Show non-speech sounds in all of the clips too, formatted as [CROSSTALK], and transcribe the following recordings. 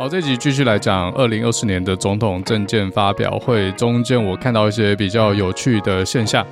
好，这集继续来讲二零二四年的总统政见发表会，中间我看到一些比较有趣的现象。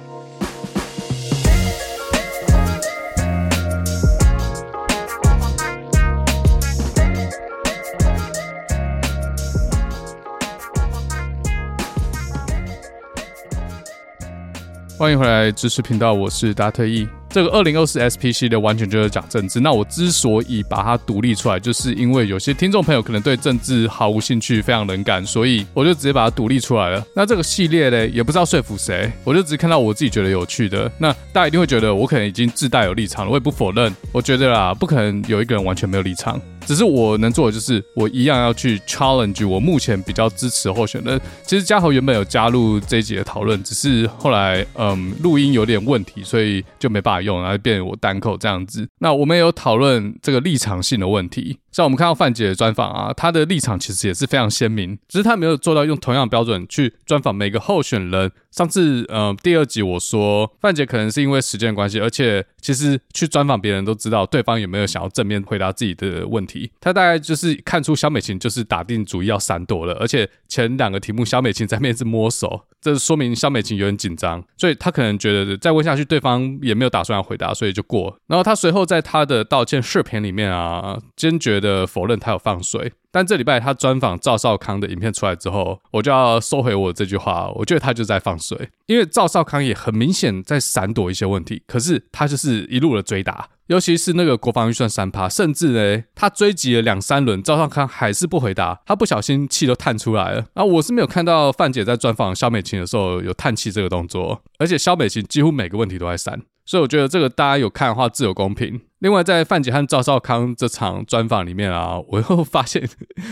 欢迎回来知识频道，我是达特意。这个二零二四 SP 系列完全就是讲政治。那我之所以把它独立出来，就是因为有些听众朋友可能对政治毫无兴趣，非常冷感，所以我就直接把它独立出来了。那这个系列呢，也不知道说服谁，我就只看到我自己觉得有趣的。那大家一定会觉得我可能已经自带有立场了，我也不否认。我觉得啦，不可能有一个人完全没有立场。只是我能做的就是，我一样要去 challenge 我目前比较支持的候选人。其实嘉豪原本有加入这一集的讨论，只是后来嗯录音有点问题，所以就没办法用，然后变成我单口这样子。那我们有讨论这个立场性的问题。像我们看到范姐的专访啊，她的立场其实也是非常鲜明，只是她没有做到用同样标准去专访每个候选人。上次呃第二集我说范姐可能是因为时间关系，而且其实去专访别人都知道对方有没有想要正面回答自己的问题。她大概就是看出肖美琴就是打定主意要闪躲了，而且前两个题目肖美琴在面试摸手，这说明肖美琴有点紧张，所以她可能觉得再问下去对方也没有打算要回答，所以就过。然后她随后在她的道歉视频里面啊，坚决的。的否认他有放水，但这礼拜他专访赵少康的影片出来之后，我就要收回我这句话。我觉得他就在放水，因为赵少康也很明显在闪躲一些问题，可是他就是一路的追打，尤其是那个国防预算三趴，甚至呢，他追击了两三轮，赵少康还是不回答，他不小心气都叹出来了。啊，我是没有看到范姐在专访肖美琴的时候有叹气这个动作，而且肖美琴几乎每个问题都在闪。所以我觉得这个大家有看的话自有公平。另外，在范姐和赵少康这场专访里面啊，我又发现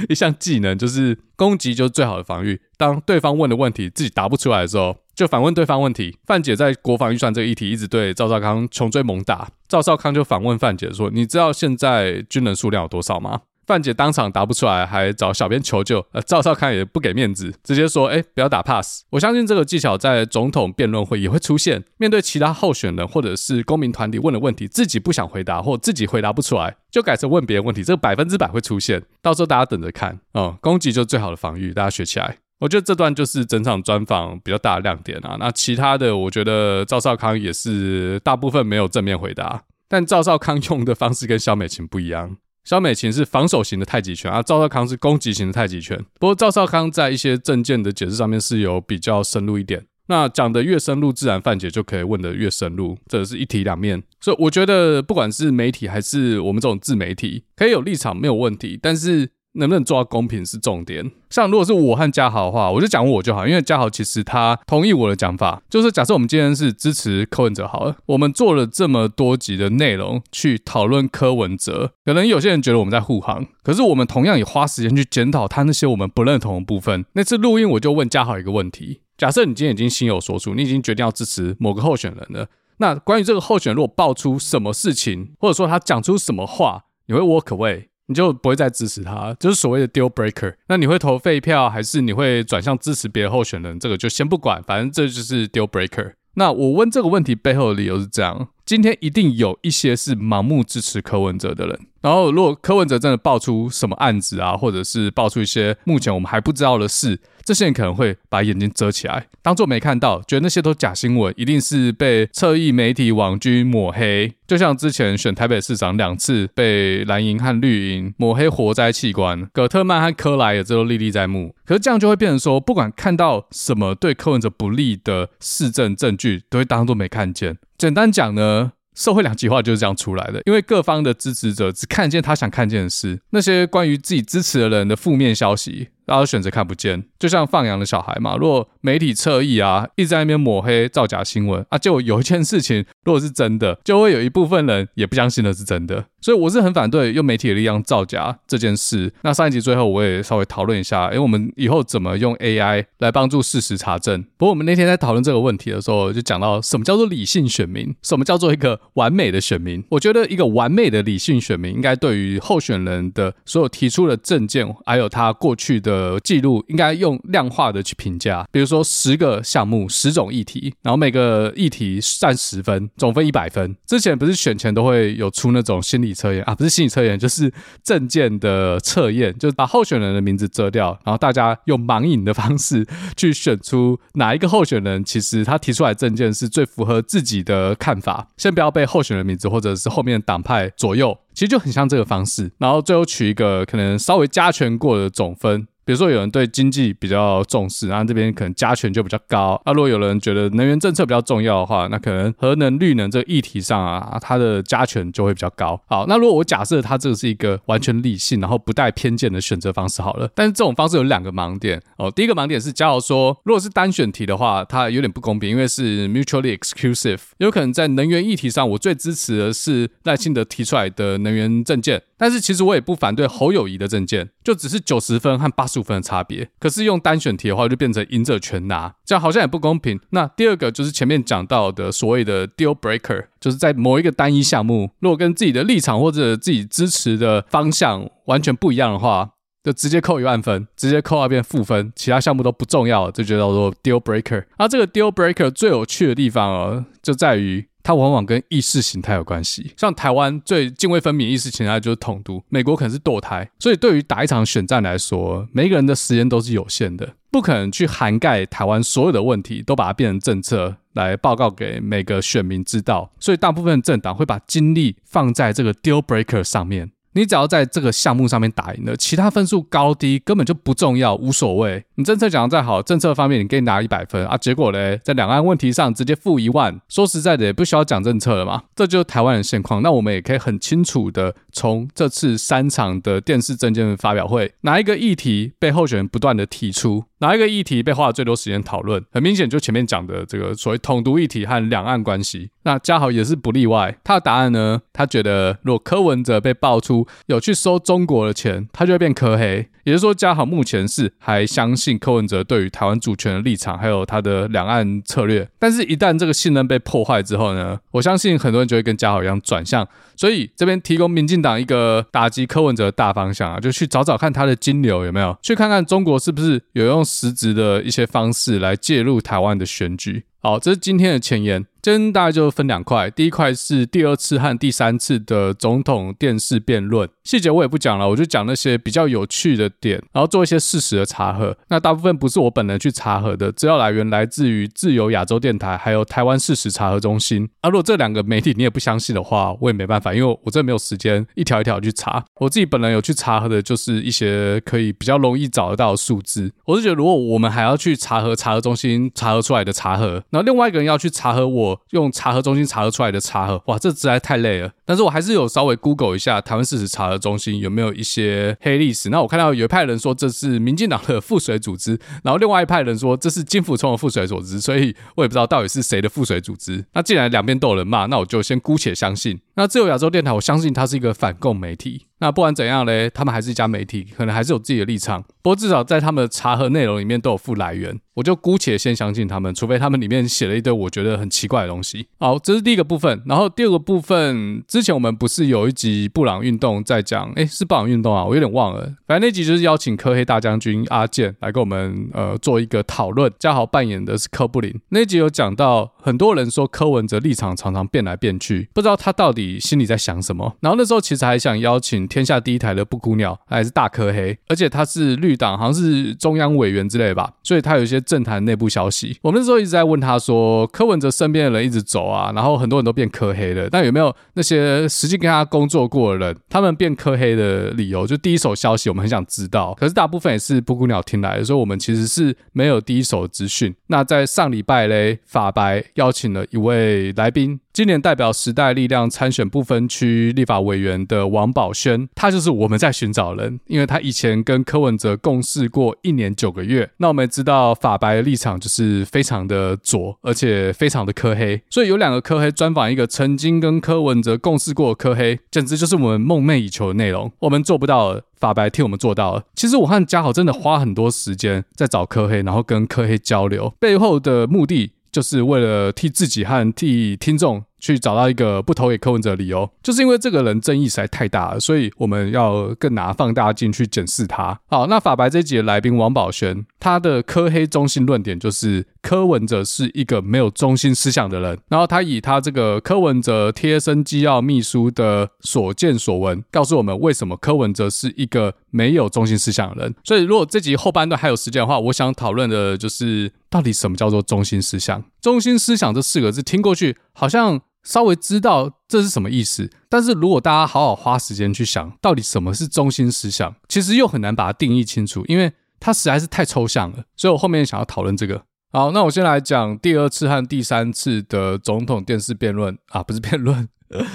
一项技能，就是攻击就是最好的防御。当对方问的问题自己答不出来的时候，就反问对方问题。范姐在国防预算这个议题一直对赵少康穷追猛打，赵少康就反问范姐说：“你知道现在军人数量有多少吗？”范姐当场答不出来，还找小编求救。呃，赵少康也不给面子，直接说：“哎，不要打 pass。”我相信这个技巧在总统辩论会也会出现。面对其他候选人或者是公民团体问的问题，自己不想回答或自己回答不出来，就改成问别人问题。这个百分之百会出现，到时候大家等着看。嗯，攻击就是最好的防御，大家学起来。我觉得这段就是整场专访比较大的亮点啊。那其他的，我觉得赵少康也是大部分没有正面回答，但赵少康用的方式跟萧美琴不一样。萧美琴是防守型的太极拳而，赵少康是攻击型的太极拳。不过赵少康在一些证件的解释上面是有比较深入一点。那讲得越深入，自然范姐就可以问得越深入，这是一体两面。所以我觉得不管是媒体还是我们这种自媒体，可以有立场没有问题，但是。能不能做到公平是重点。像如果是我和嘉豪的话，我就讲我就好，因为嘉豪其实他同意我的讲法，就是假设我们今天是支持柯文哲好了，我们做了这么多集的内容去讨论柯文哲，可能有些人觉得我们在护航，可是我们同样也花时间去检讨他那些我们不认同的部分。那次录音我就问嘉豪一个问题：假设你今天已经心有所属，你已经决定要支持某个候选人了，那关于这个候选人如果爆出什么事情，或者说他讲出什么话，你会 walk away？你就不会再支持他，就是所谓的 deal breaker。那你会投废票，还是你会转向支持别的候选人？这个就先不管，反正这就是 deal breaker。那我问这个问题背后的理由是这样：今天一定有一些是盲目支持柯文哲的人。然后，如果柯文哲真的爆出什么案子啊，或者是爆出一些目前我们还不知道的事，这些人可能会把眼睛遮起来，当做没看到，觉得那些都假新闻，一定是被侧翼媒体网军抹黑。就像之前选台北市长两次被蓝营和绿营抹黑活摘器官，葛特曼和柯莱也这都历历在目。可是这样就会变成说，不管看到什么对柯文哲不利的市政证据，都会当做没看见。简单讲呢。社会两极化就是这样出来的，因为各方的支持者只看见他想看见的事，那些关于自己支持的人的负面消息，大家选择看不见。就像放羊的小孩嘛，如果媒体侧翼啊一直在那边抹黑、造假新闻啊，就有一件事情如果是真的，就会有一部分人也不相信那是真的。所以我是很反对用媒体的力量造假这件事。那上一集最后我也稍微讨论一下，诶，我们以后怎么用 AI 来帮助事实查证？不过我们那天在讨论这个问题的时候，就讲到什么叫做理性选民，什么叫做一个完美的选民。我觉得一个完美的理性选民，应该对于候选人的所有提出的政见，还有他过去的呃记录应该用量化的去评价，比如说十个项目、十种议题，然后每个议题占十分，总分一百分。之前不是选前都会有出那种心理测验啊，不是心理测验，就是证件的测验，就是把候选人的名字遮掉，然后大家用盲引的方式去选出哪一个候选人，其实他提出来的政见是最符合自己的看法。先不要被候选人名字或者是后面党派左右。其实就很像这个方式，然后最后取一个可能稍微加权过的总分。比如说有人对经济比较重视，然后这边可能加权就比较高。那如果有人觉得能源政策比较重要的话，那可能核能、绿能这个议题上啊，它的加权就会比较高。好，那如果我假设它这个是一个完全理性，然后不带偏见的选择方式好了，但是这种方式有两个盲点哦。第一个盲点是，假如说如果是单选题的话，它有点不公平，因为是 mutually exclusive，有可能在能源议题上，我最支持的是赖清德提出来的能源政见。但是其实我也不反对侯友宜的政见，就只是九十分和八十五分的差别。可是用单选题的话，就变成赢者全拿，这样好像也不公平。那第二个就是前面讲到的所谓的 deal breaker，就是在某一个单一项目，如果跟自己的立场或者自己支持的方向完全不一样的话，就直接扣一万分，直接扣到变负分，其他项目都不重要，这就叫做 deal breaker。而这个 deal breaker 最有趣的地方哦，就在于。它往往跟意识形态有关系，像台湾最泾渭分明意识形态就是统独，美国可能是堕胎，所以对于打一场选战来说，每个人的时间都是有限的，不可能去涵盖台湾所有的问题，都把它变成政策来报告给每个选民知道，所以大部分政党会把精力放在这个 deal breaker 上面。你只要在这个项目上面打赢了，其他分数高低根本就不重要，无所谓。你政策讲得再好，政策方面你可以拿一百分啊，结果嘞，在两岸问题上直接负一万。说实在的，也不需要讲政策了嘛，这就是台湾的现况。那我们也可以很清楚的从这次三场的电视政见发表会，哪一个议题被候选人不断的提出，哪一个议题被花了最多时间讨论，很明显就前面讲的这个所谓统独议题和两岸关系。那嘉豪也是不例外，他的答案呢，他觉得如果柯文哲被爆出有去收中国的钱，他就会变柯黑。也就是说，嘉豪目前是还相信信柯文哲对于台湾主权的立场，还有他的两岸策略。但是，一旦这个信任被破坏之后呢，我相信很多人就会跟嘉豪一样转向。所以，这边提供民进党一个打击柯文哲的大方向啊，就去找找看他的金流有没有，去看看中国是不是有用实质的一些方式来介入台湾的选举。好，这是今天的前言。先大概就分两块，第一块是第二次和第三次的总统电视辩论，细节我也不讲了，我就讲那些比较有趣的点，然后做一些事实的查核。那大部分不是我本人去查核的，资料来源来自于自由亚洲电台，还有台湾事实查核中心。啊，如果这两个媒体你也不相信的话，我也没办法，因为我真的没有时间一条一条去查。我自己本人有去查核的，就是一些可以比较容易找得到的数字。我是觉得，如果我们还要去查核查核中心查核出来的查核，然后另外一个人要去查核我。用查核中心查核出来的查核，哇，这实在太累了。但是我还是有稍微 Google 一下台湾事实查核中心有没有一些黑历史。那我看到有一派人说这是民进党的附随组织，然后另外一派人说这是金溥聪的附随组织，所以我也不知道到底是谁的附随组织。那既然两边都有人骂，那我就先姑且相信。那自由亚洲电台，我相信它是一个反共媒体。那不管怎样嘞，他们还是一家媒体，可能还是有自己的立场。不过至少在他们的查核内容里面都有附来源，我就姑且先相信他们，除非他们里面写了一堆我觉得很奇怪的东西。好，这是第一个部分。然后第二个部分，之前我们不是有一集布朗运动在讲？诶，是布朗运动啊，我有点忘了。反正那集就是邀请科黑大将军阿健来跟我们呃做一个讨论。嘉豪扮演的是柯布林。那集有讲到，很多人说柯文哲立场常常变来变去，不知道他到底心里在想什么。然后那时候其实还想邀请天下第一台的布谷鸟，还是大柯黑，而且他是绿党，好像是中央委员之类吧，所以他有一些政坛内部消息。我们那时候一直在问他说，柯文哲身边的人一直走啊，然后很多人都变柯黑了，但有没有那些实际跟他工作过的人，他们变柯黑的理由？就第一手消息，我们很想知道。可是大部分也是布谷鸟听来的，所以我们其实是没有第一手资讯。那在上礼拜嘞，法白邀请了一位来宾。今年代表时代力量参选不分区立法委员的王宝轩，他就是我们在寻找人，因为他以前跟柯文哲共事过一年九个月。那我们知道法白的立场就是非常的左，而且非常的柯黑，所以有两个柯黑专访一个曾经跟柯文哲共事过的柯黑，简直就是我们梦寐以求的内容。我们做不到，法白替我们做到了。其实我和嘉豪真的花很多时间在找柯黑，然后跟柯黑交流，背后的目的。就是为了替自己和替听众去找到一个不投给柯文哲理由，就是因为这个人争议实在太大了，所以我们要更拿放大镜去检视他。好，那法白这一集的来宾王宝轩，他的柯黑中心论点就是柯文哲是一个没有中心思想的人，然后他以他这个柯文哲贴身机要秘书的所见所闻，告诉我们为什么柯文哲是一个没有中心思想的人。所以，如果这集后半段还有时间的话，我想讨论的就是到底什么叫做中心思想？中心思想这四个字听过去好像。稍微知道这是什么意思，但是如果大家好好花时间去想，到底什么是中心思想，其实又很难把它定义清楚，因为它实在是太抽象了。所以我后面想要讨论这个。好，那我先来讲第二次和第三次的总统电视辩论啊，不是辩论，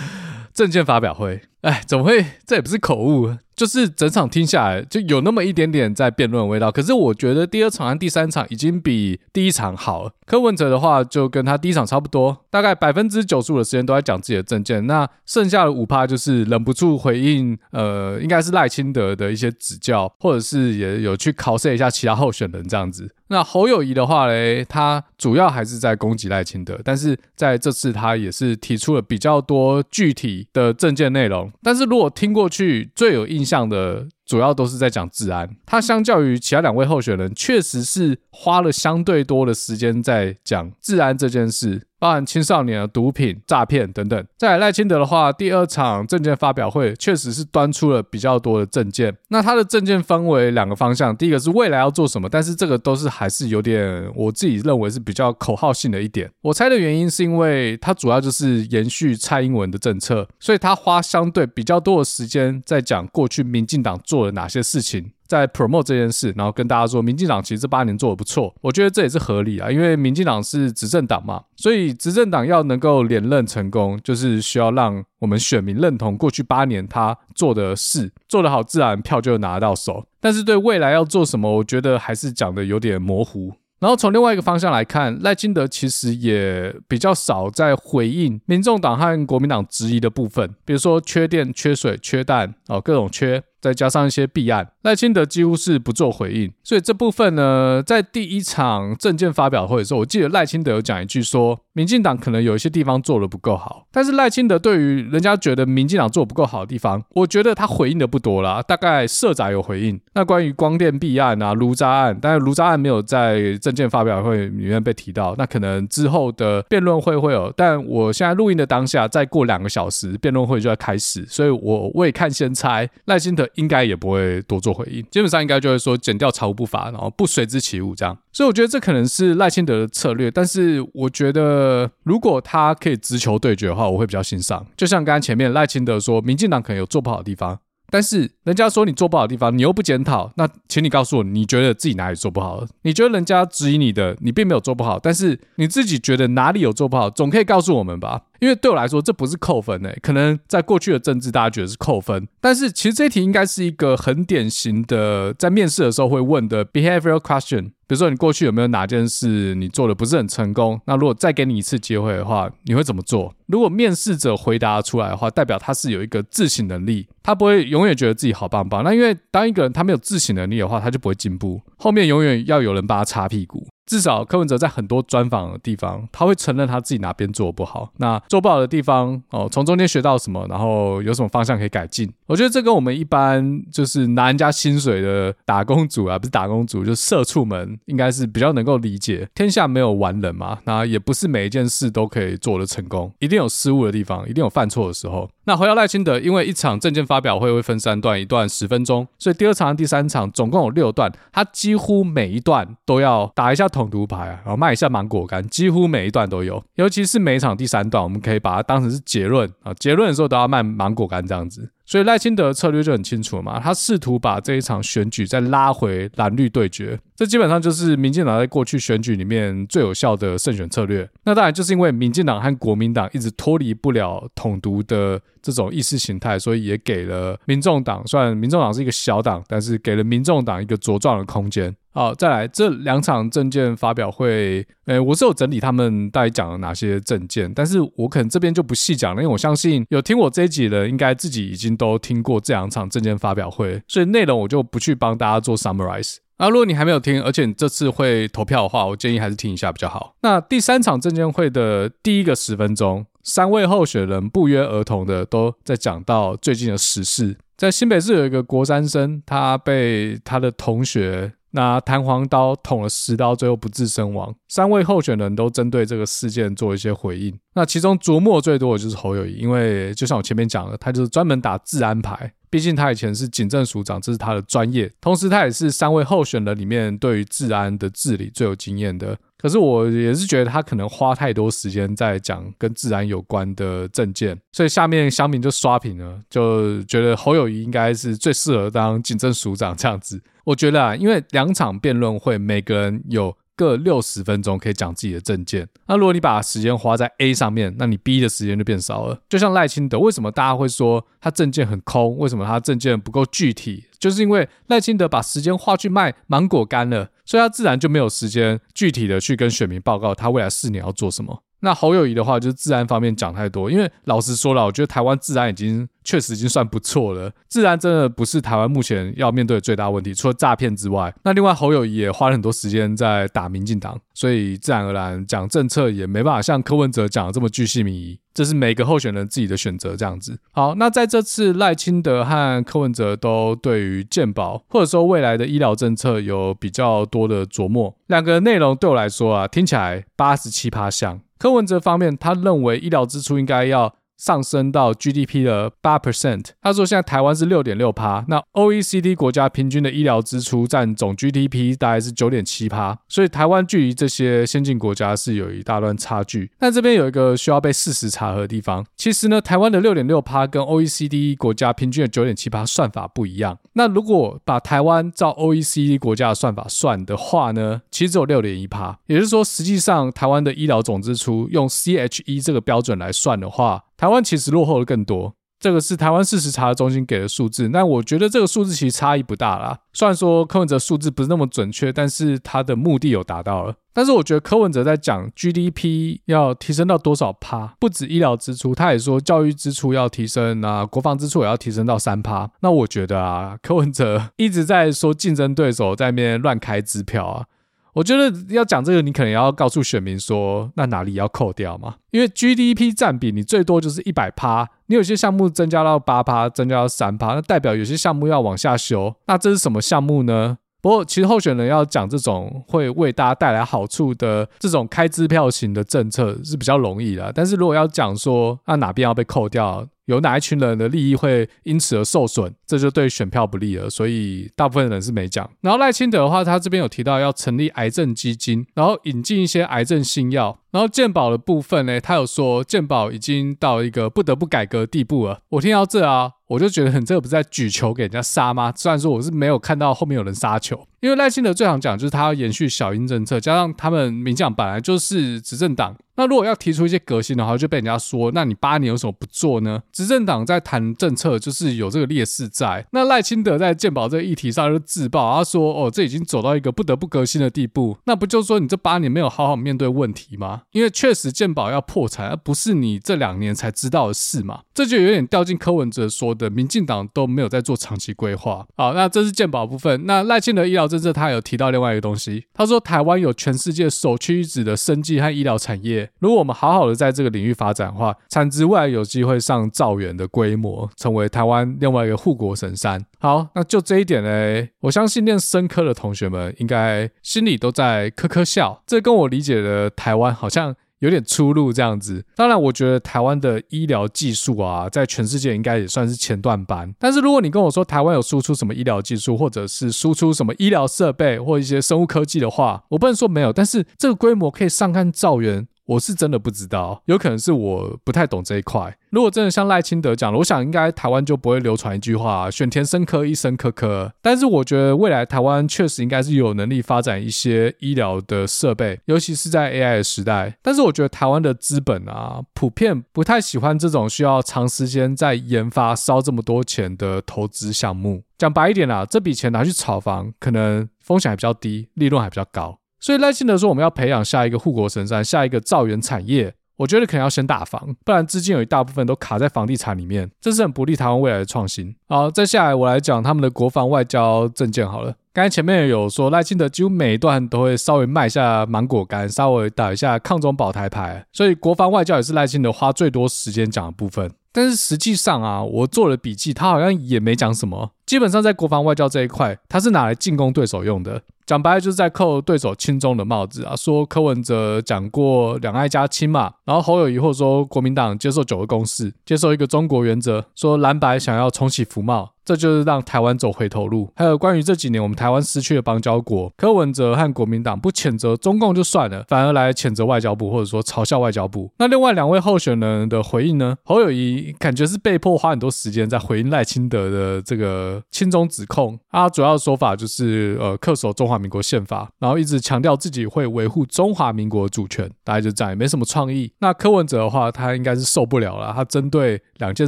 [LAUGHS] 政见发表会。哎，怎么会？这也不是口误。就是整场听下来，就有那么一点点在辩论的味道。可是我觉得第二场和第三场已经比第一场好了。柯文哲的话就跟他第一场差不多，大概百分之九十五的时间都在讲自己的政见，那剩下的五趴就是忍不住回应，呃，应该是赖清德的一些指教，或者是也有去考试一下其他候选人这样子。那侯友宜的话嘞，他主要还是在攻击赖清德，但是在这次他也是提出了比较多具体的政见内容。但是如果听过去最有印象。的主要都是在讲治安，他相较于其他两位候选人，确实是花了相对多的时间在讲治安这件事。包含青少年的毒品、诈骗等等。再来赖清德的话，第二场证件发表会确实是端出了比较多的证件。那他的证件分为两个方向，第一个是未来要做什么，但是这个都是还是有点我自己认为是比较口号性的一点。我猜的原因是因为他主要就是延续蔡英文的政策，所以他花相对比较多的时间在讲过去民进党做了哪些事情。在 promote 这件事，然后跟大家说，民进党其实这八年做得不错，我觉得这也是合理啊，因为民进党是执政党嘛，所以执政党要能够连任成功，就是需要让我们选民认同过去八年他做的事，做得好，自然票就拿到手。但是对未来要做什么，我觉得还是讲得有点模糊。然后从另外一个方向来看，赖清德其实也比较少在回应民众党和国民党质疑的部分，比如说缺电、缺水、缺蛋哦，各种缺。再加上一些弊案，赖清德几乎是不做回应，所以这部分呢，在第一场政见发表会的时候，我记得赖清德有讲一句说，民进党可能有一些地方做的不够好，但是赖清德对于人家觉得民进党做得不够好的地方，我觉得他回应的不多啦，大概社宅有回应，那关于光电弊案啊、卢渣案，但是卢渣案没有在政见发表会里面被提到，那可能之后的辩论会会有，但我现在录音的当下，再过两个小时辩论会就要开始，所以我未看先猜赖清德。应该也不会多做回应，基本上应该就会说减掉查无不法，然后不随之起舞这样。所以我觉得这可能是赖清德的策略，但是我觉得如果他可以直球对决的话，我会比较欣赏。就像刚刚前面赖清德说，民进党可能有做不好的地方。但是人家说你做不好的地方，你又不检讨，那请你告诉我，你觉得自己哪里做不好了？你觉得人家质疑你的，你并没有做不好，但是你自己觉得哪里有做不好，总可以告诉我们吧？因为对我来说，这不是扣分诶，可能在过去的政治，大家觉得是扣分，但是其实这一题应该是一个很典型的，在面试的时候会问的 behavioral question。比如说，你过去有没有哪件事你做的不是很成功？那如果再给你一次机会的话，你会怎么做？如果面试者回答出来的话，代表他是有一个自省能力，他不会永远觉得自己好棒棒。那因为当一个人他没有自省能力的话，他就不会进步，后面永远要有人帮他擦屁股。至少柯文哲在很多专访的地方，他会承认他自己哪边做的不好。那做不好的地方哦，从中间学到什么，然后有什么方向可以改进。我觉得这跟我们一般就是拿人家薪水的打工族啊，不是打工族，就是社畜们，应该是比较能够理解。天下没有完人嘛，那也不是每一件事都可以做得成功，一定有失误的地方，一定有犯错的时候。那回到赖清德，因为一场政见发表会会分三段，一段十分钟，所以第二场第三场总共有六段，他几乎每一段都要打一下头统独牌啊，然后卖一下芒果干，几乎每一段都有。尤其是每一场第三段，我们可以把它当成是结论啊，结论的时候都要卖芒果干这样子。所以赖清德策略就很清楚嘛，他试图把这一场选举再拉回蓝绿对决，这基本上就是民进党在过去选举里面最有效的胜选策略。那当然就是因为民进党和国民党一直脱离不了统独的这种意识形态，所以也给了民众党，虽然民众党是一个小党，但是给了民众党一个茁壮的空间。好，再来这两场政见发表会，诶，我是有整理他们大概讲了哪些政见，但是我可能这边就不细讲了，因为我相信有听我这一集的，应该自己已经都听过这两场证见发表会，所以内容我就不去帮大家做 summarize。那如果你还没有听，而且你这次会投票的话，我建议还是听一下比较好。那第三场证见会的第一个十分钟，三位候选人不约而同的都在讲到最近的时事。在新北市有一个国三生，他被他的同学拿弹簧刀捅了十刀，最后不治身亡。三位候选人都针对这个事件做一些回应。那其中琢磨最多的就是侯友谊，因为就像我前面讲的，他就是专门打治安牌。毕竟他以前是警政署长，这是他的专业，同时他也是三位候选人里面对于治安的治理最有经验的。可是我也是觉得他可能花太多时间在讲跟治安有关的政见，所以下面乡民就刷屏了，就觉得侯友谊应该是最适合当警政署长这样子。我觉得啊，因为两场辩论会，每个人有各六十分钟可以讲自己的政见。那如果你把时间花在 A 上面，那你 B 的时间就变少了。就像赖清德，为什么大家会说他政见很空？为什么他政见不够具体？就是因为赖清德把时间花去卖芒果干了。所以他自然就没有时间具体的去跟选民报告他未来四年要做什么。那侯友宜的话，就是治安方面讲太多。因为老实说了，我觉得台湾治安已经确实已经算不错了。治安真的不是台湾目前要面对的最大问题，除了诈骗之外。那另外侯友宜也花了很多时间在打民进党，所以自然而然讲政策也没办法像柯文哲讲的这么巨细靡遗。这是每个候选人自己的选择，这样子。好，那在这次赖清德和柯文哲都对于健保或者说未来的医疗政策有比较多的琢磨，两个内容对我来说啊，听起来八十七趴像。柯文哲方面，他认为医疗支出应该要。上升到 GDP 的八 percent。他说现在台湾是六点六趴，那 OECD 国家平均的医疗支出占总 GDP 大概是九点七趴，所以台湾距离这些先进国家是有一大段差距。但这边有一个需要被事实查核的地方，其实呢，台湾的六点六趴跟 OECD 国家平均的九点七趴算法不一样。那如果把台湾照 OECD 国家的算法算的话呢，其实只有六点一趴，也就是说，实际上台湾的医疗总支出用 CHE 这个标准来算的话。台湾其实落后的更多，这个是台湾事实查核中心给的数字。那我觉得这个数字其实差异不大啦。虽然说柯文哲数字不是那么准确，但是他的目的有达到了。但是我觉得柯文哲在讲 GDP 要提升到多少趴，不止医疗支出，他也说教育支出要提升啊，国防支出也要提升到三趴。那我觉得啊，柯文哲一直在说竞争对手在那边乱开支票啊。我觉得要讲这个，你可能要告诉选民说，那哪里要扣掉嘛？因为 GDP 占比你最多就是一百趴，你有些项目增加到八趴，增加到三趴，那代表有些项目要往下修。那这是什么项目呢？不过其实候选人要讲这种会为大家带来好处的这种开支票型的政策是比较容易的，但是如果要讲说，那哪边要被扣掉？有哪一群人的利益会因此而受损，这就对选票不利了，所以大部分人是没讲。然后赖清德的话，他这边有提到要成立癌症基金，然后引进一些癌症新药。然后健保的部分呢，他有说健保已经到一个不得不改革的地步了。我听到这啊，我就觉得很这个不是在举球给人家杀吗？虽然说我是没有看到后面有人杀球，因为赖清德最常讲就是他要延续小英政策，加上他们民进党本来就是执政党。那如果要提出一些革新的话，就被人家说，那你八年有什么不做呢？执政党在谈政策，就是有这个劣势在。那赖清德在健保这个议题上就自爆，他说：“哦，这已经走到一个不得不革新的地步。”那不就说你这八年没有好好面对问题吗？因为确实健保要破产，而不是你这两年才知道的事嘛。这就有点掉进柯文哲说的，民进党都没有在做长期规划。好，那这是健保部分。那赖清德医疗政策，他有提到另外一个东西，他说台湾有全世界首屈一指的生技和医疗产业。如果我们好好的在这个领域发展的话，产值未来有机会上兆元的规模，成为台湾另外一个护国神山。好，那就这一点呢，我相信念生科的同学们应该心里都在咯咯笑。这跟我理解的台湾好像有点出路，这样子。当然，我觉得台湾的医疗技术啊，在全世界应该也算是前段班。但是，如果你跟我说台湾有输出什么医疗技术，或者是输出什么医疗设备或一些生物科技的话，我不能说没有。但是，这个规模可以上看兆元。我是真的不知道，有可能是我不太懂这一块。如果真的像赖清德讲了，我想应该台湾就不会流传一句话：选填生科，医生科科。但是我觉得未来台湾确实应该是有能力发展一些医疗的设备，尤其是在 AI 的时代。但是我觉得台湾的资本啊，普遍不太喜欢这种需要长时间在研发、烧这么多钱的投资项目。讲白一点啦，这笔钱拿去炒房，可能风险还比较低，利润还比较高。所以赖清德说，我们要培养下一个护国神山，下一个造园产业。我觉得可能要先打房，不然资金有一大部分都卡在房地产里面，这是很不利台湾未来的创新。好，再下来我来讲他们的国防外交政见好了。刚才前面有说赖清德几乎每一段都会稍微卖一下芒果干，稍微打一下抗中保台牌，所以国防外交也是赖清德花最多时间讲的部分。但是实际上啊，我做了笔记，他好像也没讲什么。基本上在国防外交这一块，他是拿来进攻对手用的。讲白了就是在扣对手轻中的帽子啊，说柯文哲讲过两岸一家亲嘛，然后侯友宜或说国民党接受九个共识，接受一个中国原则，说蓝白想要重启服贸。这就是让台湾走回头路。还有关于这几年我们台湾失去了邦交国，柯文哲和国民党不谴责中共就算了，反而来谴责外交部，或者说嘲笑外交部。那另外两位候选人的回应呢？侯友宜感觉是被迫花很多时间在回应赖清德的这个亲中指控。他主要的说法就是呃恪守中华民国宪法，然后一直强调自己会维护中华民国主权。大概就这样，也没什么创意。那柯文哲的话，他应该是受不了了，他针对两件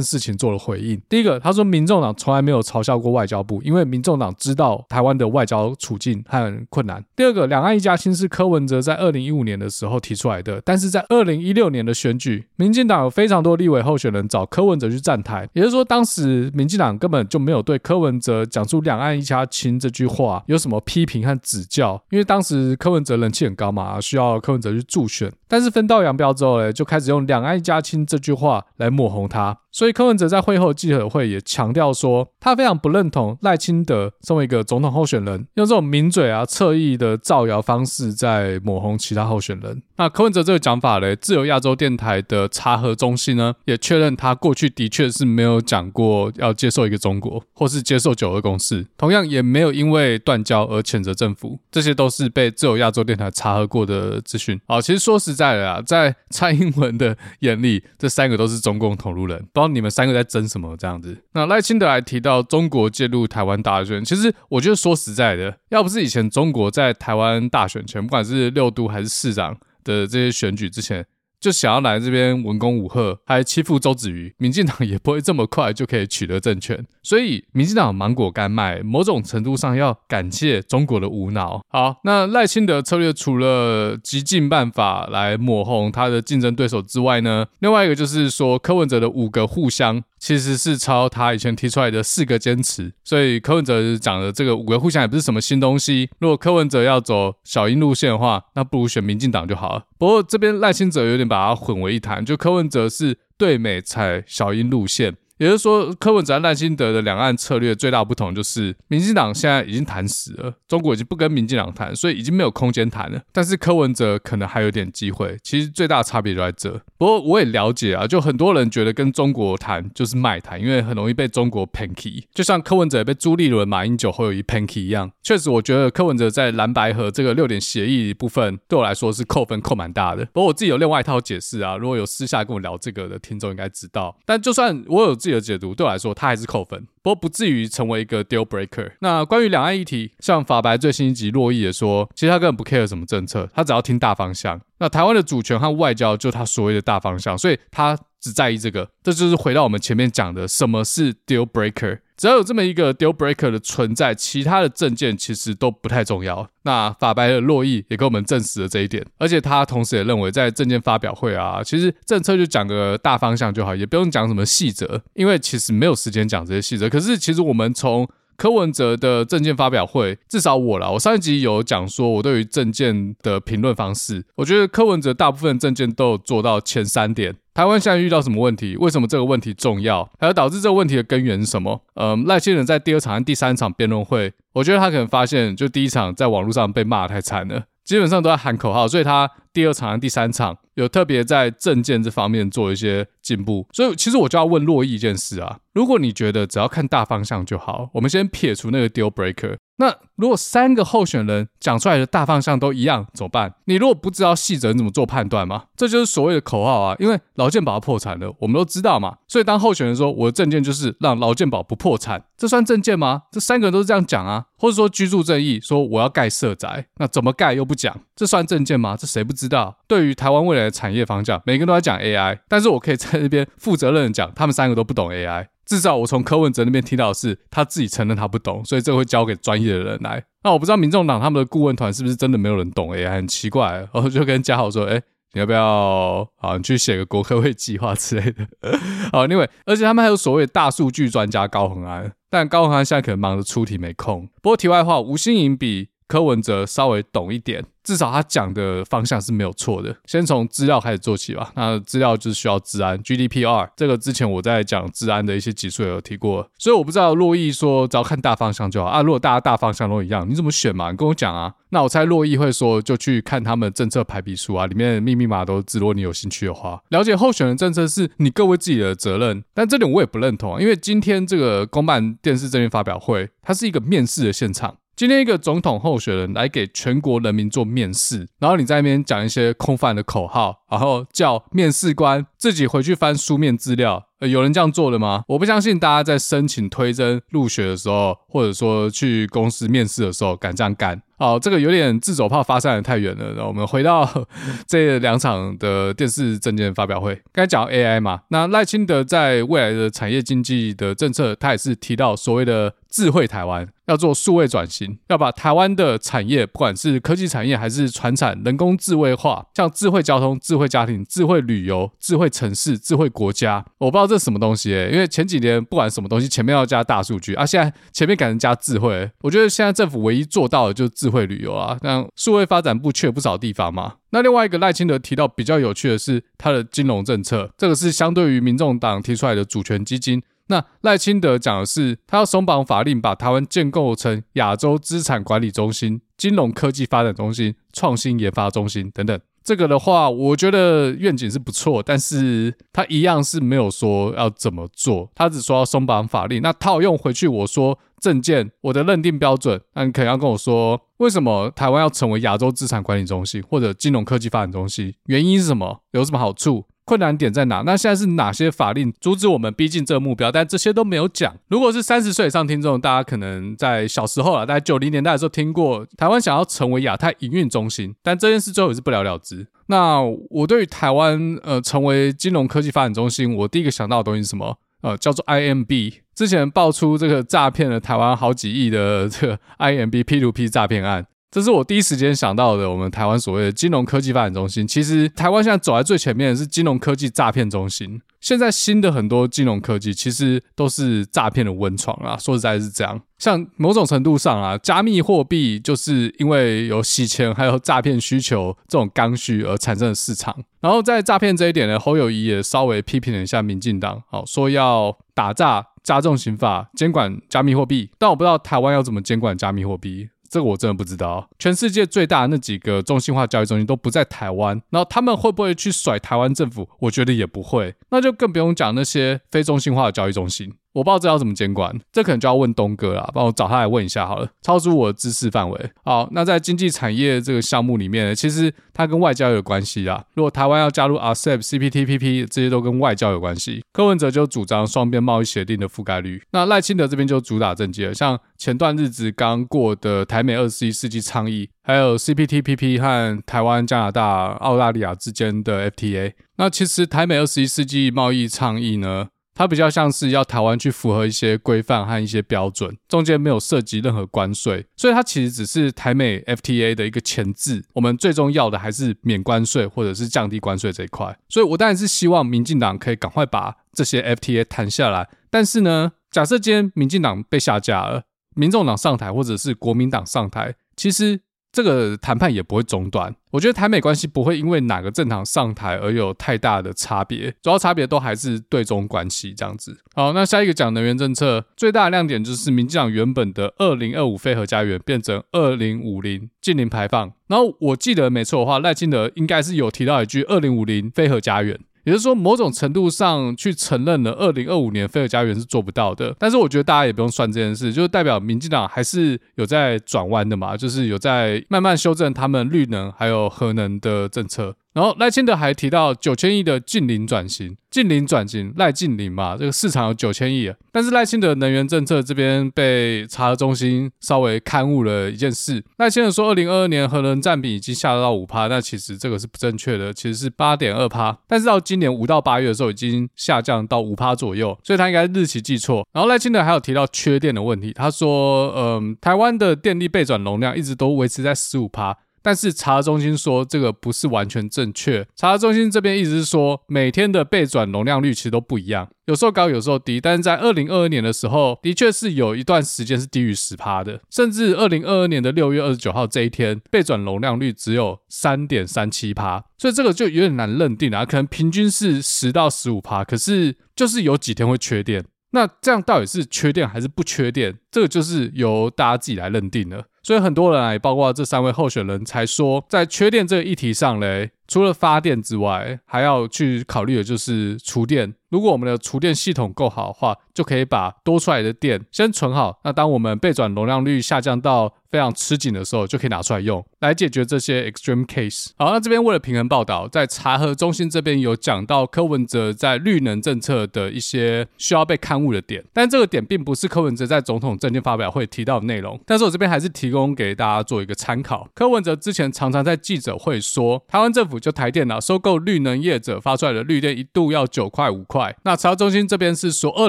事情做了回应。第一个，他说民众党从来没有有嘲笑过外交部，因为民众党知道台湾的外交处境很困难。第二个，两岸一家亲是柯文哲在二零一五年的时候提出来的，但是在二零一六年的选举，民进党有非常多立委候选人找柯文哲去站台，也就是说，当时民进党根本就没有对柯文哲讲出“两岸一家亲”这句话有什么批评和指教，因为当时柯文哲人气很高嘛，需要柯文哲去助选。但是分道扬镳之后呢，就开始用“两岸一家亲”这句话来抹红他。所以柯文哲在会后记者会也强调说，他非常不认同赖清德身为一个总统候选人，用这种名嘴啊、侧翼的造谣方式在抹红其他候选人。那柯文哲这个讲法呢，自由亚洲电台的查核中心呢，也确认他过去的确是没有讲过要接受一个中国，或是接受九二共识，同样也没有因为断交而谴责政府，这些都是被自由亚洲电台查核过的资讯。好，其实说实在的啊，在蔡英文的眼里，这三个都是中共同路人。不知道你们三个在争什么这样子？那赖清德还提到中国介入台湾大选，其实我觉得说实在的，要不是以前中国在台湾大选前，不管是六都还是市长的这些选举之前。就想要来这边文攻武吓，还欺负周子瑜，民进党也不会这么快就可以取得政权。[LAUGHS] 所以，民进党芒果干卖，某种程度上要感谢中国的无脑。好，那赖清德策略除了极尽办法来抹红他的竞争对手之外呢，另外一个就是说柯文哲的五个互相。其实是抄他以前提出来的四个坚持，所以柯文哲讲的这个五个互相也不是什么新东西。如果柯文哲要走小英路线的话，那不如选民进党就好了。不过这边赖清德有点把它混为一谈，就柯文哲是对美采小英路线。也就是说，柯文哲、赖清德的两岸策略最大不同就是，民进党现在已经谈死了，中国已经不跟民进党谈，所以已经没有空间谈了。但是柯文哲可能还有点机会。其实最大的差别就在这。不过我也了解啊，就很多人觉得跟中国谈就是卖谈，因为很容易被中国 panky。就像柯文哲被朱立伦、马英九、侯友宜 panky 一样。确实，我觉得柯文哲在蓝白和这个六点协议部分，对我来说是扣分扣蛮大的。不过我自己有另外一套解释啊，如果有私下跟我聊这个的听众应该知道。但就算我有自己的解读，对我来说，他还是扣分，不过不至于成为一个 deal breaker。那关于两岸议题，像法白最新一集洛伊也说，其实他根本不 care 什么政策，他只要听大方向。那台湾的主权和外交，就他所谓的大方向，所以他只在意这个。这就是回到我们前面讲的，什么是 deal breaker。只要有这么一个 deal breaker 的存在，其他的证件其实都不太重要。那法白的珞亦也给我们证实了这一点，而且他同时也认为，在证件发表会啊，其实政策就讲个大方向就好，也不用讲什么细则，因为其实没有时间讲这些细则。可是其实我们从柯文哲的证件发表会，至少我啦，我上一集有讲说，我对于证件的评论方式，我觉得柯文哲大部分证件都有做到前三点。台湾现在遇到什么问题？为什么这个问题重要？还有导致这个问题的根源是什么？嗯，赖清德在第二场和第三场辩论会，我觉得他可能发现，就第一场在网络上被骂太惨了，基本上都在喊口号，所以他第二场和第三场有特别在政见这方面做一些进步。所以其实我就要问洛毅一件事啊，如果你觉得只要看大方向就好，我们先撇除那个 deal breaker。那如果三个候选人讲出来的大方向都一样，怎么办？你如果不知道细则，你怎么做判断吗？这就是所谓的口号啊！因为劳健保破产了，我们都知道嘛。所以当候选人说我的政见就是让劳健保不破产，这算政见吗？这三个人都是这样讲啊。或者说居住正义说我要盖社宅，那怎么盖又不讲，这算政见吗？这谁不知道？对于台湾未来的产业方向，每个人都在讲 AI，但是我可以在那边负责任的讲，他们三个都不懂 AI。至少我从柯文哲那边听到是，他自己承认他不懂，所以这会交给专业的人来。那我不知道民众党他们的顾问团是不是真的没有人懂 AI，很奇怪。[LAUGHS] 然后就跟嘉豪说：“哎，你要不要啊？你去写个国科会计划之类的。[LAUGHS] 好，另外，而且他们还有所谓大数据专家高恒安，但高恒安现在可能忙着出题没空。不过题外话，吴欣盈比柯文哲稍微懂一点。至少他讲的方向是没有错的。先从资料开始做起吧。那资料就是需要治安，GDPR 这个之前我在讲治安的一些集数也有提过。所以我不知道珞亦说只要看大方向就好啊。如果大家大方向都一样，你怎么选嘛？你跟我讲啊。那我猜珞亦会说就去看他们政策排比书啊，里面密密麻都是字。如果你有兴趣的话，了解候选人政策是你各位自己的责任。但这点我也不认同啊，因为今天这个公办电视这边发表会，它是一个面试的现场。今天一个总统候选人来给全国人民做面试，然后你在那边讲一些空泛的口号，然后叫面试官自己回去翻书面资料。有人这样做的吗？我不相信大家在申请推甄入学的时候，或者说去公司面试的时候敢这样干。好，这个有点自走炮发散的太远了。那我们回到 [LAUGHS] 这两场的电视政见发表会，刚才讲 AI 嘛，那赖清德在未来的产业经济的政策，他也是提到所谓的智慧台湾。要做数位转型，要把台湾的产业，不管是科技产业还是传产、人工智慧化，像智慧交通、智慧家庭、智慧旅游、智慧城市、智慧国家，我不知道这是什么东西诶、因为前几年不管什么东西前面要加大数据啊，现在前面改成加智慧，我觉得现在政府唯一做到的就是智慧旅游啊，那数位发展部去了不少地方嘛。那另外一个赖清德提到比较有趣的是他的金融政策，这个是相对于民众党提出来的主权基金。那赖清德讲的是，他要松绑法令，把台湾建构成亚洲资产管理中心、金融科技发展中心、创新研发中心等等。这个的话，我觉得愿景是不错，但是他一样是没有说要怎么做，他只说要松绑法令。那套用回去，我说证件，我的认定标准，那你可能要跟我说，为什么台湾要成为亚洲资产管理中心或者金融科技发展中心？原因是什么？有什么好处？困难点在哪？那现在是哪些法令阻止我们逼近这个目标？但这些都没有讲。如果是三十岁以上听众，大家可能在小时候啊，大概九零年代的时候听过，台湾想要成为亚太营运中心，但这件事最后也是不了了之。那我对于台湾呃成为金融科技发展中心，我第一个想到的东西是什么？呃，叫做 IMB。之前爆出这个诈骗了台湾好几亿的这个 IMB P2P 诈骗案。这是我第一时间想到的，我们台湾所谓的金融科技发展中心。其实台湾现在走在最前面的是金融科技诈骗中心。现在新的很多金融科技其实都是诈骗的温床啊，说实在是这样。像某种程度上啊，加密货币就是因为有洗钱还有诈骗需求这种刚需而产生的市场。然后在诈骗这一点呢，侯友宜也稍微批评了一下民进党，好说要打诈加重刑法监管加密货币，但我不知道台湾要怎么监管加密货币。这个我真的不知道。全世界最大的那几个中心化交易中心都不在台湾，然后他们会不会去甩台湾政府？我觉得也不会。那就更不用讲那些非中心化的交易中心。我不知道这要怎么监管，这可能就要问东哥啦，帮我找他来问一下好了，超出我的知识范围。好，那在经济产业这个项目里面，其实它跟外交有关系啦。如果台湾要加入 RCEP、CPTPP，这些都跟外交有关系。柯文哲就主张双边贸易协定的覆盖率，那赖清德这边就主打政绩了，像前段日子刚过的台美二十一世纪倡议，还有 CPTPP 和台湾、加拿大、澳大利亚之间的 FTA。那其实台美二十一世纪贸易倡议呢，它比较像是要台湾去符合一些规范和一些标准，中间没有涉及任何关税，所以它其实只是台美 FTA 的一个前置。我们最终要的还是免关税或者是降低关税这一块。所以我当然是希望民进党可以赶快把这些 FTA 谈下来。但是呢，假设今天民进党被下架了，民众党上台或者是国民党上台，其实。这个谈判也不会中断，我觉得台美关系不会因为哪个政党上台而有太大的差别，主要差别都还是对中关系这样子。好，那下一个讲能源政策，最大的亮点就是民进党原本的二零二五非核家园变成二零五零净零排放，然后我记得没错的话，赖清德应该是有提到一句二零五零非核家园。也就是说，某种程度上去承认了二零二五年菲尔家园是做不到的，但是我觉得大家也不用算这件事，就是代表民进党还是有在转弯的嘛，就是有在慢慢修正他们绿能还有核能的政策。然后赖清德还提到九千亿的净零转型，净零转型赖净零嘛，这个市场有九千亿，但是赖清德能源政策这边被查核中心稍微勘误了一件事，赖清德说二零二二年核能占比已经下到五趴，那其实这个是不正确的，其实是八点二趴，但是到今年五到八月的时候已经下降到五趴左右，所以他应该日期记错。然后赖清德还有提到缺电的问题，他说，嗯，台湾的电力备转容量一直都维持在十五趴。但是查中心说这个不是完全正确。查中心这边意思是说，每天的备转容量率其实都不一样，有时候高，有时候低。但是在二零二二年的时候，的确是有一段时间是低于十趴的，甚至二零二二年的六月二十九号这一天，备转容量率只有三点三七趴。所以这个就有点难认定啊，可能平均是十到十五趴，可是就是有几天会缺电。那这样到底是缺电还是不缺电？这个就是由大家自己来认定了。所以很多人啊，也包括这三位候选人才说，在缺电这个议题上嘞，除了发电之外，还要去考虑的就是储电。如果我们的储电系统够好的话，就可以把多出来的电先存好。那当我们备转容量率下降到非常吃紧的时候，就可以拿出来用，来解决这些 extreme case。好，那这边为了平衡报道，在查核中心这边有讲到柯文哲在绿能政策的一些需要被刊物的点，但这个点并不是柯文哲在总统政见发表会提到的内容。但是我这边还是提供给大家做一个参考。柯文哲之前常常在记者会说，台湾政府就台电脑收购绿能业者发出来的绿电一度要九块五块。那财务中心这边是说，二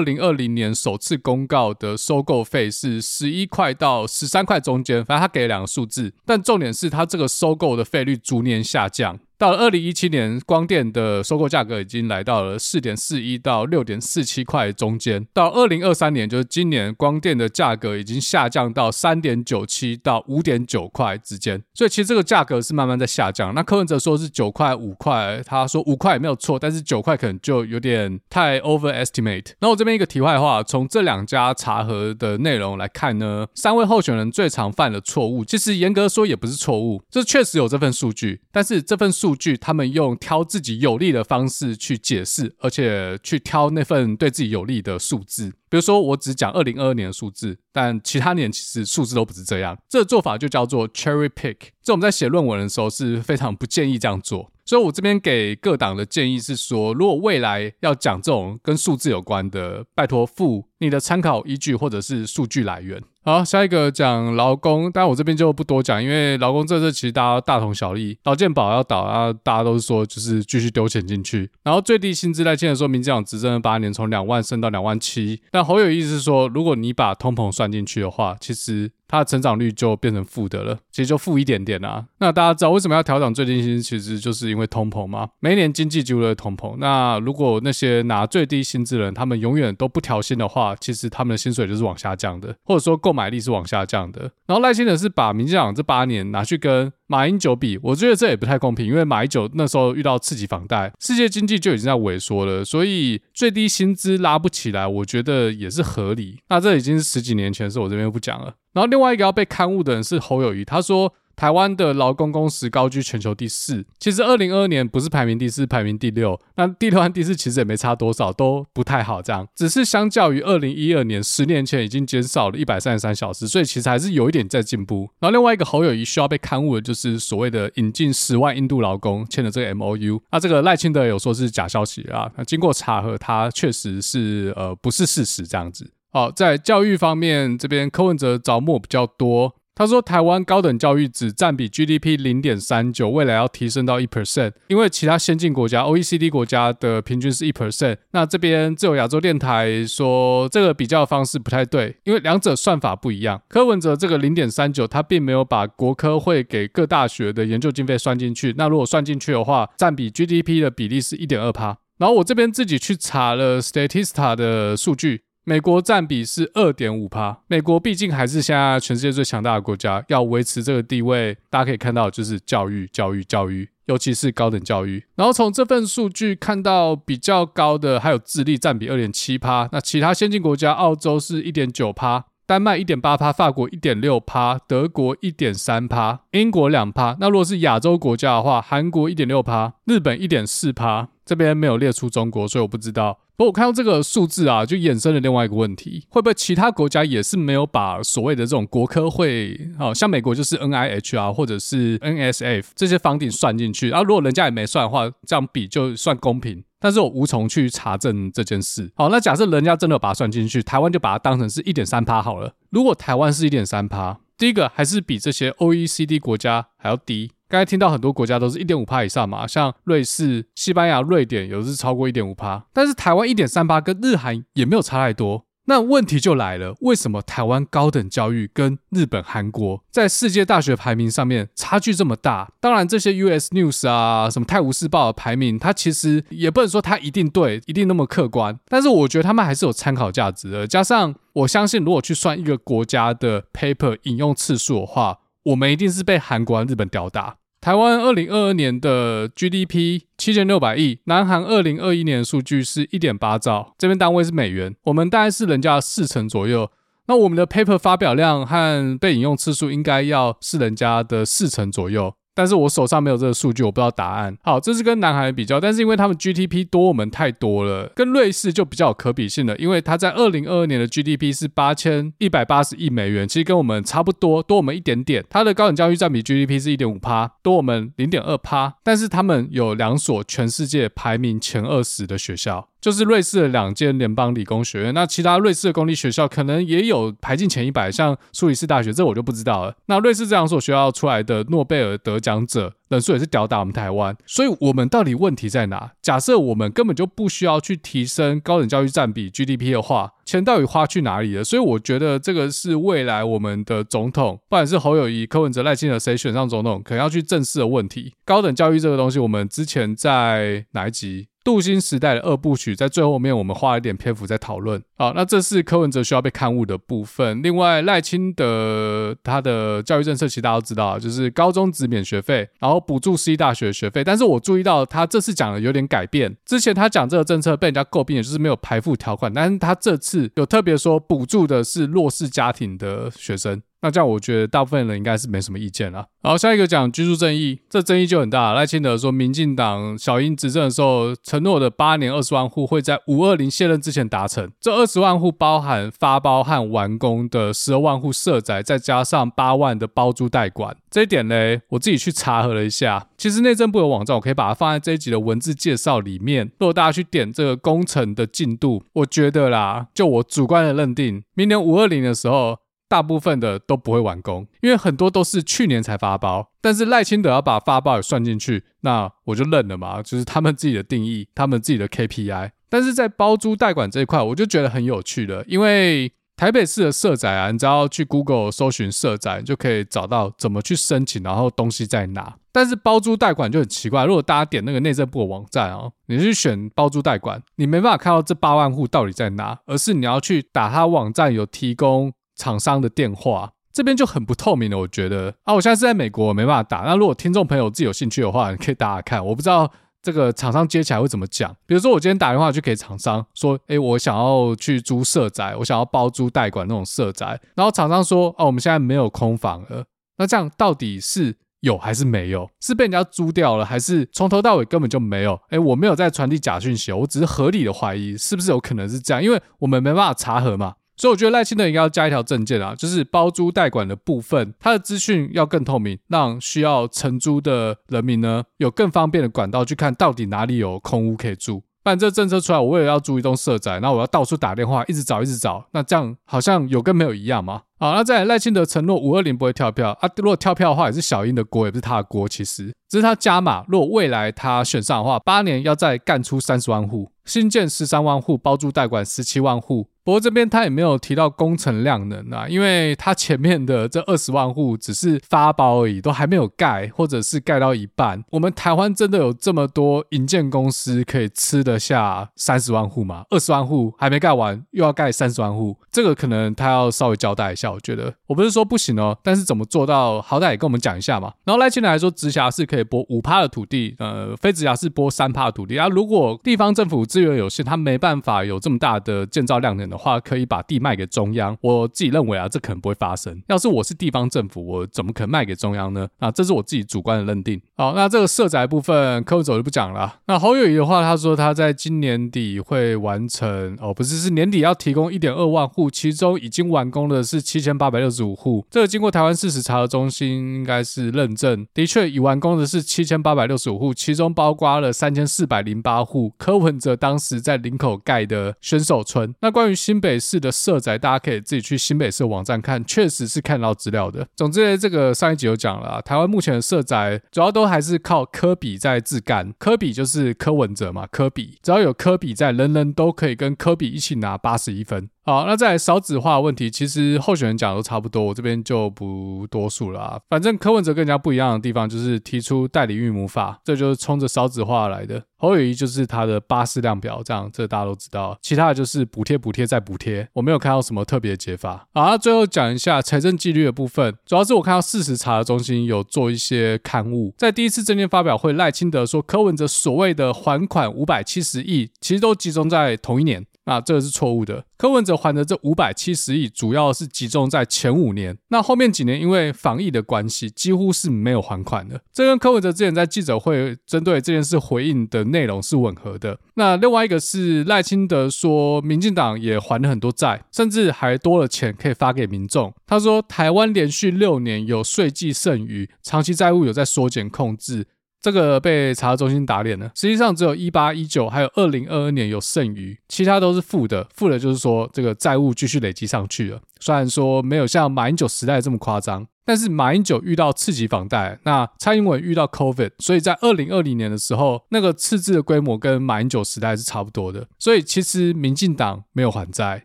零二零年首次公告的收购费是十一块到十三块中间。反正他给了两个数字，但重点是他这个收购的费率逐年下降。到了二零一七年，光电的收购价格已经来到了四点四一到六点四七块中间。到二零二三年，就是今年，光电的价格已经下降到三点九七到五点九块之间。所以其实这个价格是慢慢在下降。那柯文哲说是九块五块，他说五块也没有错，但是九块可能就有点太 overestimate。那我这边一个题外话，从这两家查核的内容来看呢，三位候选人最常犯的错误，其实严格说也不是错误，这确实有这份数据，但是这份数。数据，他们用挑自己有利的方式去解释，而且去挑那份对自己有利的数字。比如说，我只讲二零二二年的数字，但其他年其实数字都不是这样。这个做法就叫做 cherry pick。这我们在写论文的时候是非常不建议这样做。所以我这边给各党的建议是说，如果未来要讲这种跟数字有关的，拜托附你的参考依据或者是数据来源。好，下一个讲劳工，但我这边就不多讲，因为劳工这这其实大家大同小异，劳健保要倒啊，大家都是说就是继续丢钱进去。然后最低薪资在现在说，民进党执政了八年，从两万升到两万七。但侯友宜是说，如果你把通膨算进去的话，其实。它的成长率就变成负的了，其实就负一点点啊。那大家知道为什么要调整最低薪资？其实就是因为通膨嘛。每一年经济几乎都是通膨。那如果那些拿最低薪资的人，他们永远都不调薪的话，其实他们的薪水就是往下降的，或者说购买力是往下降的。然后赖清德是把民进党这八年拿去跟马英九比，我觉得这也不太公平，因为马英九那时候遇到刺激房贷，世界经济就已经在萎缩了，所以最低薪资拉不起来，我觉得也是合理。那这已经是十几年前的事，我这边就不讲了。然后另外一个要被刊误的人是侯友谊，他说台湾的劳工工时高居全球第四，其实二零二二年不是排名第四，排名第六。那第六和第四其实也没差多少，都不太好，这样只是相较于二零一二年，十年前已经减少了一百三十三小时，所以其实还是有一点在进步。然后另外一个侯友谊需要被刊误的就是所谓的引进十万印度劳工签的这个 MOU，那这个赖清德有说是假消息啊，那经过查核，它确实是呃不是事实这样子。好，在教育方面，这边柯文哲着墨比较多。他说，台湾高等教育只占比 GDP 零点三九，未来要提升到一 percent，因为其他先进国家 OECD 国家的平均是一 percent。那这边自由亚洲电台说，这个比较方式不太对，因为两者算法不一样。柯文哲这个零点三九，他并没有把国科会给各大学的研究经费算进去。那如果算进去的话，占比 GDP 的比例是一点二趴。然后我这边自己去查了 Statista 的数据。美国占比是二点五趴，美国毕竟还是现在全世界最强大的国家，要维持这个地位，大家可以看到就是教育、教育、教育，尤其是高等教育。然后从这份数据看到比较高的还有智利占比二点七趴，那其他先进国家，澳洲是一点九趴，丹麦一点八趴，法国一点六趴，德国一点三趴，英国两趴。那如果是亚洲国家的话，韩国一点六趴，日本一点四趴，这边没有列出中国，所以我不知道。不过我看到这个数字啊，就衍生了另外一个问题：会不会其他国家也是没有把所谓的这种国科会，哦，像美国就是 NIH 啊，或者是 NSF 这些房顶算进去？然后如果人家也没算的话，这样比就算公平。但是我无从去查证这件事。好，那假设人家真的把它算进去，台湾就把它当成是一点三趴好了。如果台湾是一点三趴，第一个还是比这些 OECD 国家还要低。刚才听到很多国家都是一点五趴以上嘛，像瑞士、西班牙、瑞典有的是超过一点五趴，但是台湾一点三八跟日韩也没有差太多。那问题就来了，为什么台湾高等教育跟日本、韩国在世界大学排名上面差距这么大？当然，这些 US News 啊，什么泰晤士报的排名，它其实也不能说它一定对，一定那么客观。但是我觉得他们还是有参考价值的。加上我相信，如果去算一个国家的 paper 引用次数的话，我们一定是被韩国、日本吊打。台湾二零二二年的 GDP 七千六百亿，南韩二零二一年的数据是一点八兆，这边单位是美元，我们大概是人家四成左右。那我们的 paper 发表量和被引用次数应该要是人家的四成左右。但是我手上没有这个数据，我不知道答案。好，这是跟南韩比较，但是因为他们 GDP 多我们太多了，跟瑞士就比较有可比性了。因为它在二零二二年的 GDP 是八千一百八十亿美元，其实跟我们差不多，多我们一点点。它的高等教育占比 GDP 是一点五趴，多我们零点二趴。但是他们有两所全世界排名前二十的学校。就是瑞士的两间联邦理工学院，那其他瑞士的公立学校可能也有排进前一百，像苏黎世大学，这我就不知道了。那瑞士这两所学校出来的诺贝尔得讲者人数也是吊打我们台湾，所以我们到底问题在哪？假设我们根本就不需要去提升高等教育占比 GDP 的话，钱到底花去哪里了？所以我觉得这个是未来我们的总统，不管是侯友谊、柯文哲、赖清德谁选上总统，可能要去正视的问题。高等教育这个东西，我们之前在哪一集？镀金时代的二部曲，在最后面我们花了一点篇幅在讨论。好，那这是柯文哲需要被看护的部分。另外，赖清德他的教育政策其实大家都知道，就是高中只免学费，然后补助私立大学学费。但是我注意到他这次讲的有点改变。之前他讲这个政策被人家诟病，也就是没有排富条款，但是他这次有特别说补助的是弱势家庭的学生。那这样我觉得大部分人应该是没什么意见了。好，下一个讲居住正义，这争议就很大。赖清德说，民进党小英执政的时候承诺的八年二十万户会在五二零卸任之前达成。这二十万户包含发包和完工的十二万户社宅，再加上八万的包租代管。这一点呢，我自己去查核了一下，其实内政部的网站，我可以把它放在这一集的文字介绍里面。如果大家去点这个工程的进度，我觉得啦，就我主观的认定，明年五二零的时候。大部分的都不会完工，因为很多都是去年才发包。但是赖清德要把发包也算进去，那我就认了嘛，就是他们自己的定义，他们自己的 KPI。但是在包租代管这一块，我就觉得很有趣了，因为台北市的社宅啊，你只要去 Google 搜寻社宅，就可以找到怎么去申请，然后东西在哪。但是包租代管就很奇怪，如果大家点那个内政部的网站哦，你去选包租代管，你没办法看到这八万户到底在哪，而是你要去打他网站有提供。厂商的电话这边就很不透明了，我觉得啊，我现在是在美国，没办法打。那如果听众朋友自己有兴趣的话，你可以打打看。我不知道这个厂商接起来会怎么讲。比如说，我今天打电话去给厂商说，诶，我想要去租社宅，我想要包租代管那种社宅，然后厂商说，哦，我们现在没有空房了。那这样到底是有还是没有？是被人家租掉了，还是从头到尾根本就没有？诶，我没有在传递假讯息，我只是合理的怀疑，是不是有可能是这样？因为我们没办法查核嘛。所以我觉得赖清德应该要加一条证件啊，就是包租代管的部分，它的资讯要更透明，让需要承租的人民呢有更方便的管道去看到底哪里有空屋可以住。不然这政策出来，我为了要租一栋社宅，那我要到处打电话，一直找，一直找，那这样好像有跟没有一样嘛。好，那再赖清德承诺五二零不会跳票啊，如果跳票的话，也是小英的锅，也不是他的锅，其实只是他加码。如果未来他选上的话，八年要再干出三十万户，新建十三万户，包租代管十七万户。不过这边他也没有提到工程量能啊，因为他前面的这二十万户只是发包而已，都还没有盖，或者是盖到一半。我们台湾真的有这么多营建公司可以吃得下三十万户吗？二十万户还没盖完，又要盖三十万户，这个可能他要稍微交代一下。我觉得我不是说不行哦，但是怎么做到，好歹也跟我们讲一下嘛。然后赖清德来说，直辖市可以拨五趴的土地，呃，非直辖市拨三趴的土地啊。如果地方政府资源有限，他没办法有这么大的建造量能的。话可以把地卖给中央，我自己认为啊，这可能不会发生。要是我是地方政府，我怎么可能卖给中央呢？啊，这是我自己主观的认定。好，那这个社宅部分，柯文哲就不讲了。那侯友宜的话，他说他在今年底会完成，哦，不是，是年底要提供一点二万户，其中已经完工的是七千八百六十五户。这个经过台湾事实查核中心应该是认证，的确已完工的是七千八百六十五户，其中包括了三千四百零八户柯文哲当时在林口盖的选手村。那关于新北市的社宅，大家可以自己去新北市网站看，确实是看到资料的。总之，这个上一集有讲了，台湾目前的社宅主要都还是靠科比在自干。科比就是柯文哲嘛，科比只要有科比在，人人都可以跟科比一起拿八十一分。好，那在少子化的问题，其实候选人讲的都差不多，我这边就不多述了啊。反正柯文哲更加不一样的地方，就是提出代理孕母法，这就是冲着少子化来的。侯友宜就是他的巴氏量表，这样这大家都知道。其他的就是补贴、补贴再补贴，我没有看到什么特别的解法。好，那最后讲一下财政纪律的部分，主要是我看到事实查的中心有做一些刊物，在第一次政见发表会，赖清德说柯文哲所谓的还款五百七十亿，其实都集中在同一年。那这个是错误的。柯文哲还的这五百七十亿，主要是集中在前五年。那后面几年因为防疫的关系，几乎是没有还款的。这跟柯文哲之前在记者会针对这件事回应的内容是吻合的。那另外一个是赖清德说，民进党也还了很多债，甚至还多了钱可以发给民众。他说，台湾连续六年有税季剩余，长期债务有在缩减控制。这个被查核中心打脸了。实际上只有一八一九还有二零二二年有剩余，其他都是负的。负的就是说这个债务继续累积上去了。虽然说没有像马英九时代这么夸张。但是马英九遇到次级房贷，那蔡英文遇到 COVID，所以在二零二零年的时候，那个赤字的规模跟马英九时代是差不多的。所以其实民进党没有还债，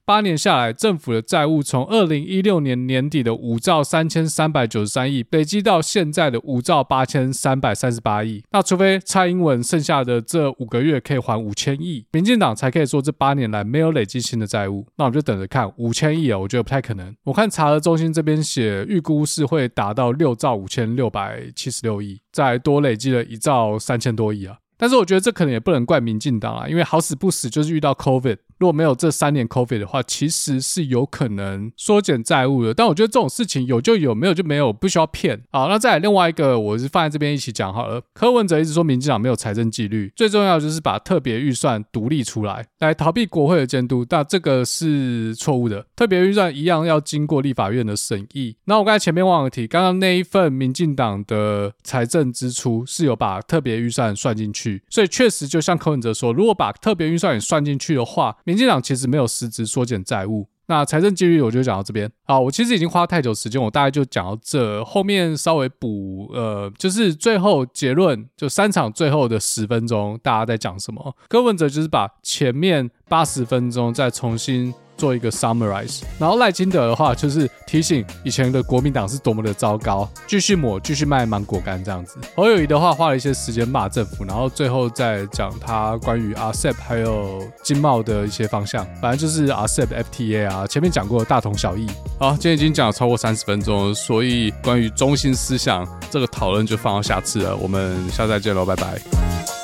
八年下来，政府的债务从二零一六年年底的五兆三千三百九十三亿，累积到现在的五兆八千三百三十八亿。那除非蔡英文剩下的这五个月可以还五千亿，民进党才可以说这八年来没有累积新的债务。那我们就等着看五千亿啊，我觉得不太可能。我看查核中心这边写预估是。会达到六兆五千六百七十六亿，再多累积了一兆三千多亿啊！但是我觉得这可能也不能怪民进党啊，因为好死不死就是遇到 COVID。如果没有这三年 COVID 的话，其实是有可能缩减债务的。但我觉得这种事情有就有，没有就没有，不需要骗。好，那再来另外一个，我是放在这边一起讲好了。柯文哲一直说民进党没有财政纪律，最重要就是把特别预算独立出来，来逃避国会的监督。但这个是错误的，特别预算一样要经过立法院的审议。那我刚才前面忘了提，刚刚那一份民进党的财政支出是有把特别预算算进去，所以确实就像柯文哲说，如果把特别预算也算进去的话，民进党其实没有实质缩减债务，那财政纪律我就讲到这边。好，我其实已经花太久时间，我大概就讲到这，后面稍微补，呃，就是最后结论，就三场最后的十分钟，大家在讲什么？柯文哲就是把前面八十分钟再重新。做一个 summarize，然后赖金德的话就是提醒以前的国民党是多么的糟糕，继续抹，继续卖芒果干这样子。侯友宜的话花了一些时间骂政府，然后最后再讲他关于 RCEP 还有经贸的一些方向，反正就是 RCEP FTA 啊，前面讲过大同小异。好，今天已经讲了超过三十分钟，所以关于中心思想这个讨论就放到下次了，我们下次再见喽，拜拜。